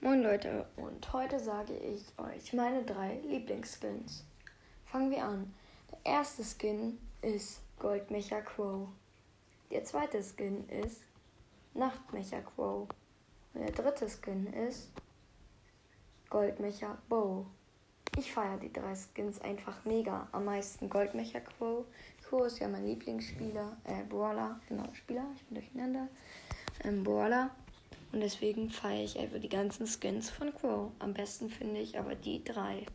Moin Leute, und heute sage ich euch meine drei Lieblingsskins. Fangen wir an. Der erste Skin ist Goldmecha Crow. Der zweite Skin ist Nachtmecha Crow. Und der dritte Skin ist Goldmecha Bow. Ich feiere die drei Skins einfach mega. Am meisten Goldmecha Crow. Crow ist ja mein Lieblingsspieler, äh, Brawler, genau, Spieler, ich bin durcheinander. Ähm, Brawler. Und deswegen feiere ich einfach die ganzen Skins von Crow. Am besten finde ich aber die drei.